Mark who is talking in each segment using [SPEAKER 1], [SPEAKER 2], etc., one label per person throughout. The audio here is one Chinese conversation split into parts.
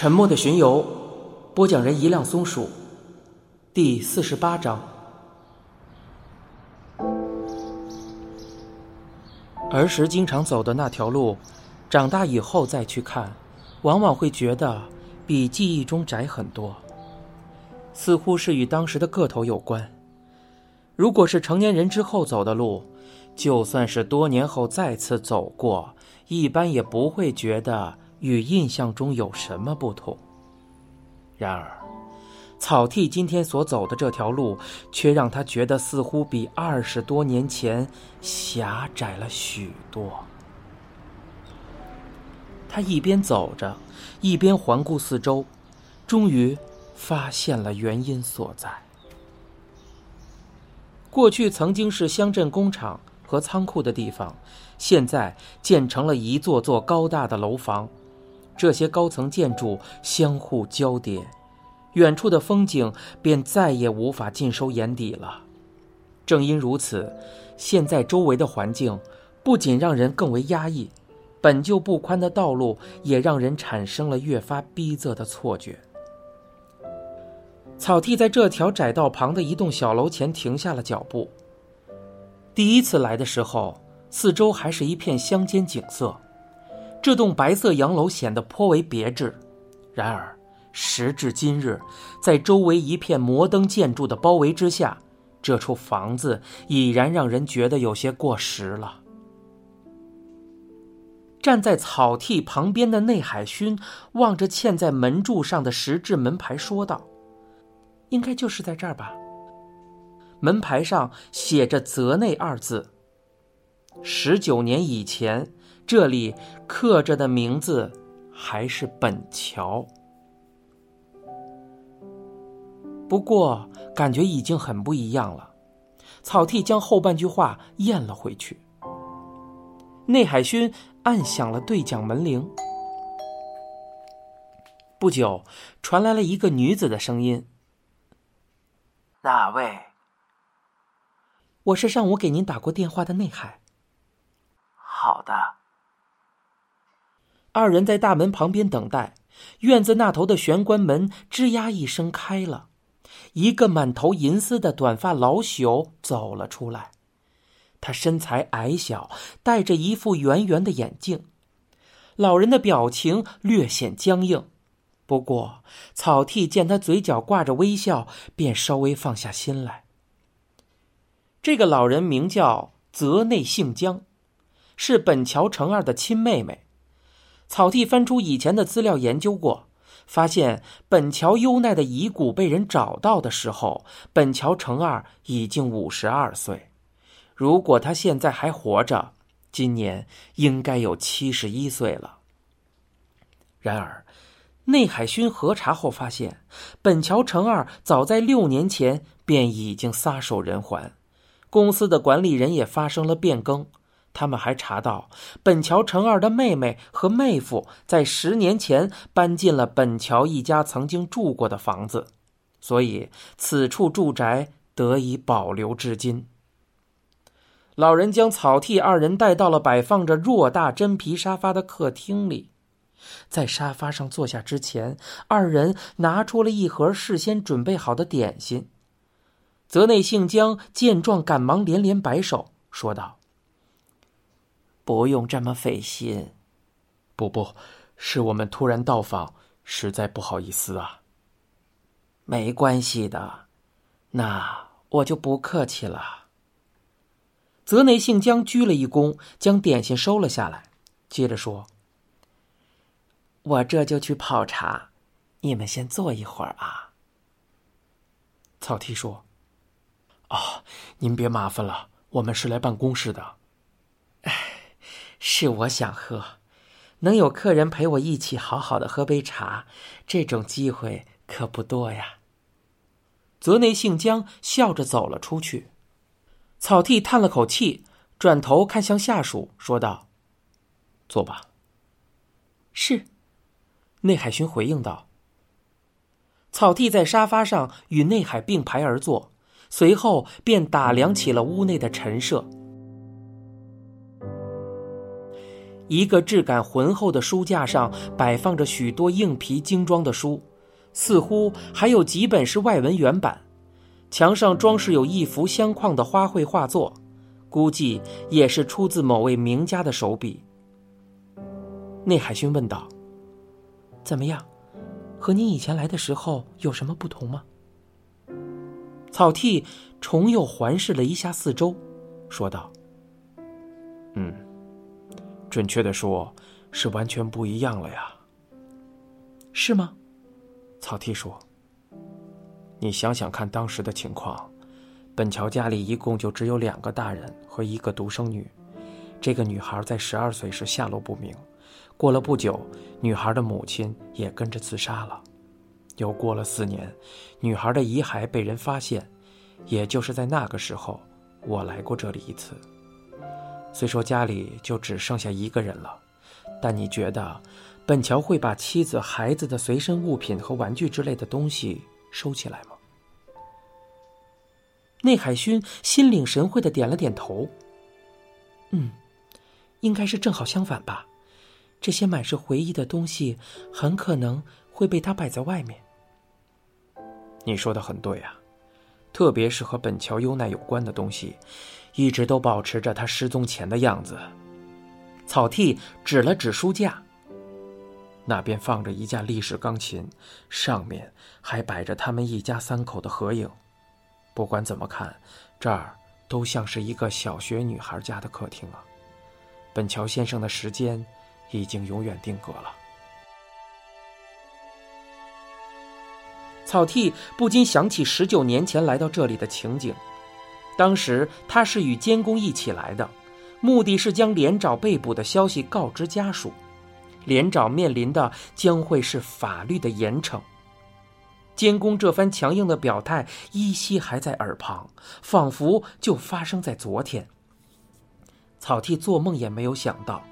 [SPEAKER 1] 沉默的巡游，播讲人一辆松鼠，第四十八章。儿时经常走的那条路，长大以后再去看，往往会觉得比记忆中窄很多。似乎是与当时的个头有关。如果是成年人之后走的路，就算是多年后再次走过，一般也不会觉得与印象中有什么不同。然而，草剃今天所走的这条路，却让他觉得似乎比二十多年前狭窄了许多。他一边走着，一边环顾四周，终于发现了原因所在。过去曾经是乡镇工厂和仓库的地方，现在建成了一座座高大的楼房，这些高层建筑相互交叠，远处的风景便再也无法尽收眼底了。正因如此，现在周围的环境不仅让人更为压抑，本就不宽的道路也让人产生了越发逼仄的错觉。草剃在这条窄道旁的一栋小楼前停下了脚步。第一次来的时候，四周还是一片乡间景色，这栋白色洋楼显得颇为别致。然而，时至今日，在周围一片摩登建筑的包围之下，这处房子已然让人觉得有些过时了。站在草剃旁边的内海勋望着嵌在门柱上的石质门牌，说道。应该就是在这儿吧。门牌上写着“泽内”二字。十九年以前，这里刻着的名字还是本桥。不过，感觉已经很不一样了。草剃将后半句话咽了回去。内海勋按响了对讲门铃。不久，传来了一个女子的声音。
[SPEAKER 2] 哪位？
[SPEAKER 1] 我是上午给您打过电话的内海。
[SPEAKER 2] 好的。
[SPEAKER 1] 二人在大门旁边等待，院子那头的玄关门吱呀一声开了，一个满头银丝的短发老朽走了出来。他身材矮小，戴着一副圆圆的眼镜，老人的表情略显僵硬。不过，草剃见他嘴角挂着微笑，便稍微放下心来。这个老人名叫泽内幸江，是本桥成二的亲妹妹。草剃翻出以前的资料研究过，发现本桥优奈的遗骨被人找到的时候，本桥成二已经五十二岁。如果他现在还活着，今年应该有七十一岁了。然而。内海勋核查后发现，本桥成二早在六年前便已经撒手人寰，公司的管理人也发生了变更。他们还查到，本桥成二的妹妹和妹夫在十年前搬进了本桥一家曾经住过的房子，所以此处住宅得以保留至今。老人将草剃二人带到了摆放着偌大真皮沙发的客厅里。在沙发上坐下之前，二人拿出了一盒事先准备好的点心。泽内幸江见状，赶忙连连摆手，说道：“
[SPEAKER 2] 不用这么费心。
[SPEAKER 1] 不不，是我们突然到访，实在不好意思啊。
[SPEAKER 2] 没关系的，那我就不客气了。”
[SPEAKER 1] 泽内幸江鞠了一躬，将点心收了下来，接着说。
[SPEAKER 2] 我这就去泡茶，你们先坐一会儿啊。
[SPEAKER 1] 草剃说：“哦，您别麻烦了，我们是来办公室的。”
[SPEAKER 2] 是我想喝，能有客人陪我一起好好的喝杯茶，这种机会可不多呀。
[SPEAKER 1] 泽内幸江笑着走了出去，草剃叹了口气，转头看向下属，说道：“坐吧。”
[SPEAKER 2] 是。
[SPEAKER 1] 内海勋回应道：“草剃在沙发上与内海并排而坐，随后便打量起了屋内的陈设。一个质感浑厚的书架上摆放着许多硬皮精装的书，似乎还有几本是外文原版。墙上装饰有一幅相框的花卉画作，估计也是出自某位名家的手笔。内海勋问道：“怎么样？和您以前来的时候有什么不同吗？”草剃重又环视了一下四周，说道：“
[SPEAKER 2] 嗯。”准确的说，是完全不一样了呀。
[SPEAKER 1] 是吗？
[SPEAKER 2] 草剃说：“你想想看，当时的情况，本桥家里一共就只有两个大人和一个独生女。这个女孩在十二岁时下落不明，过了不久，女孩的母亲也跟着自杀了。又过了四年，女孩的遗骸被人发现，也就是在那个时候，我来过这里一次。”虽说家里就只剩下一个人了，但你觉得，本桥会把妻子、孩子的随身物品和玩具之类的东西收起来吗？
[SPEAKER 1] 内海勋心领神会的点了点头。嗯，应该是正好相反吧。这些满是回忆的东西，很可能会被他摆在外面。
[SPEAKER 2] 你说的很对啊，特别是和本桥优奈有关的东西。一直都保持着他失踪前的样子。
[SPEAKER 1] 草剃指了指书架，
[SPEAKER 2] 那边放着一架立式钢琴，上面还摆着他们一家三口的合影。不管怎么看，这儿都像是一个小学女孩家的客厅啊。本桥先生的时间已经永远定格了。
[SPEAKER 1] 草剃不禁想起十九年前来到这里的情景。当时他是与监工一起来的，目的是将连长被捕的消息告知家属。连长面临的将会是法律的严惩。监工这番强硬的表态依稀还在耳旁，仿佛就发生在昨天。草剃做梦也没有想到，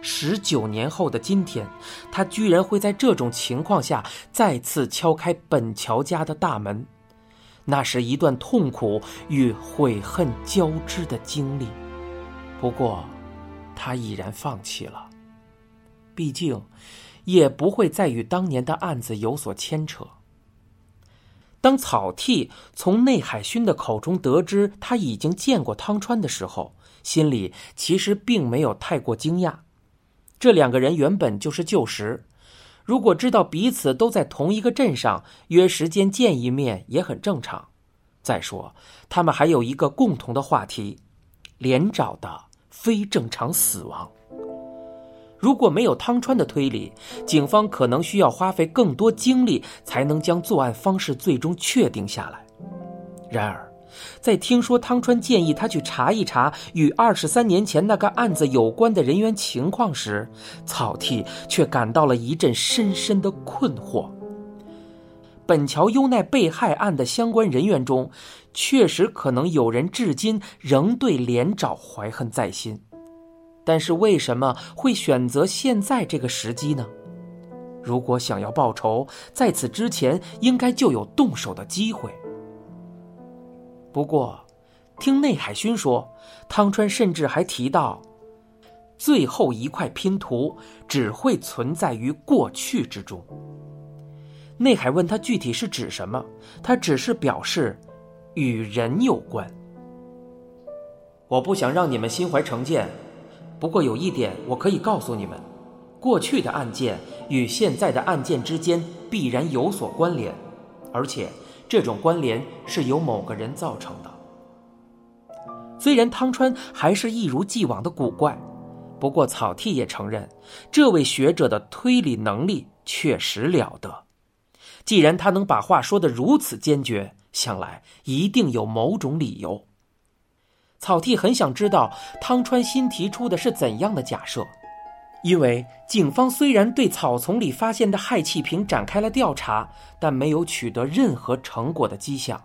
[SPEAKER 1] 十九年后的今天，他居然会在这种情况下再次敲开本桥家的大门。那是一段痛苦与悔恨交织的经历，不过，他已然放弃了。毕竟，也不会再与当年的案子有所牵扯。当草剃从内海勋的口中得知他已经见过汤川的时候，心里其实并没有太过惊讶。这两个人原本就是旧识。如果知道彼此都在同一个镇上，约时间见一面也很正常。再说，他们还有一个共同的话题：连找的非正常死亡。如果没有汤川的推理，警方可能需要花费更多精力才能将作案方式最终确定下来。然而，在听说汤川建议他去查一查与二十三年前那个案子有关的人员情况时，草剃却感到了一阵深深的困惑。本桥优奈被害案的相关人员中，确实可能有人至今仍对连长怀恨在心，但是为什么会选择现在这个时机呢？如果想要报仇，在此之前应该就有动手的机会。不过，听内海勋说，汤川甚至还提到，最后一块拼图只会存在于过去之中。内海问他具体是指什么，他只是表示，与人有关。我不想让你们心怀成见，不过有一点我可以告诉你们：过去的案件与现在的案件之间必然有所关联，而且。这种关联是由某个人造成的。虽然汤川还是一如既往的古怪，不过草剃也承认，这位学者的推理能力确实了得。既然他能把话说得如此坚决，想来一定有某种理由。草剃很想知道汤川新提出的是怎样的假设。因为警方虽然对草丛里发现的氦气瓶展开了调查，但没有取得任何成果的迹象。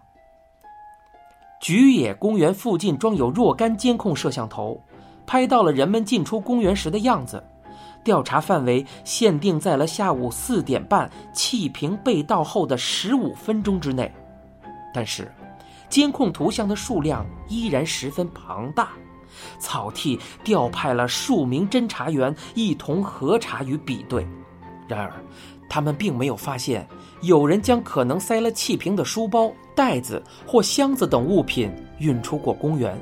[SPEAKER 1] 菊野公园附近装有若干监控摄像头，拍到了人们进出公园时的样子。调查范围限定在了下午四点半气瓶被盗后的十五分钟之内，但是，监控图像的数量依然十分庞大。草剃调派了数名侦查员一同核查与比对，然而，他们并没有发现有人将可能塞了气瓶的书包、袋子或箱子等物品运出过公园。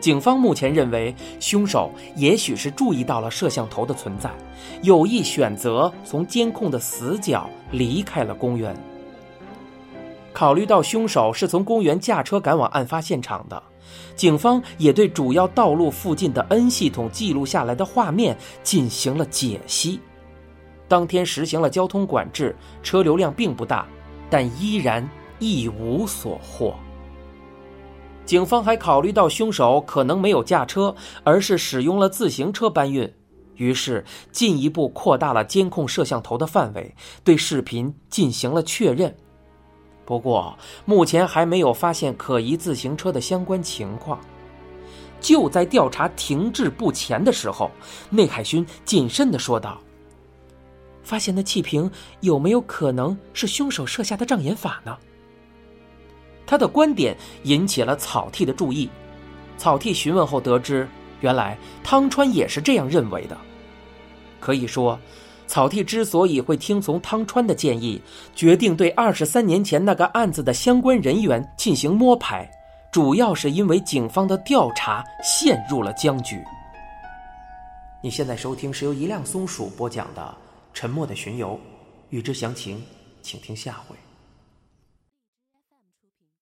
[SPEAKER 1] 警方目前认为，凶手也许是注意到了摄像头的存在，有意选择从监控的死角离开了公园。考虑到凶手是从公园驾车赶往案发现场的，警方也对主要道路附近的 N 系统记录下来的画面进行了解析。当天实行了交通管制，车流量并不大，但依然一无所获。警方还考虑到凶手可能没有驾车，而是使用了自行车搬运，于是进一步扩大了监控摄像头的范围，对视频进行了确认。不过，目前还没有发现可疑自行车的相关情况。就在调查停滞不前的时候，内海勋谨慎的说道：“发现的气瓶有没有可能是凶手设下的障眼法呢？”他的观点引起了草剃的注意。草剃询问后得知，原来汤川也是这样认为的。可以说，草剃之所以会听从汤川的建议，决定对二十三年前那个案子的相关人员进行摸排，主要是因为警方的调查陷入了僵局。你现在收听是由一辆松鼠播讲的《沉默的巡游》，欲知详情，请听下回。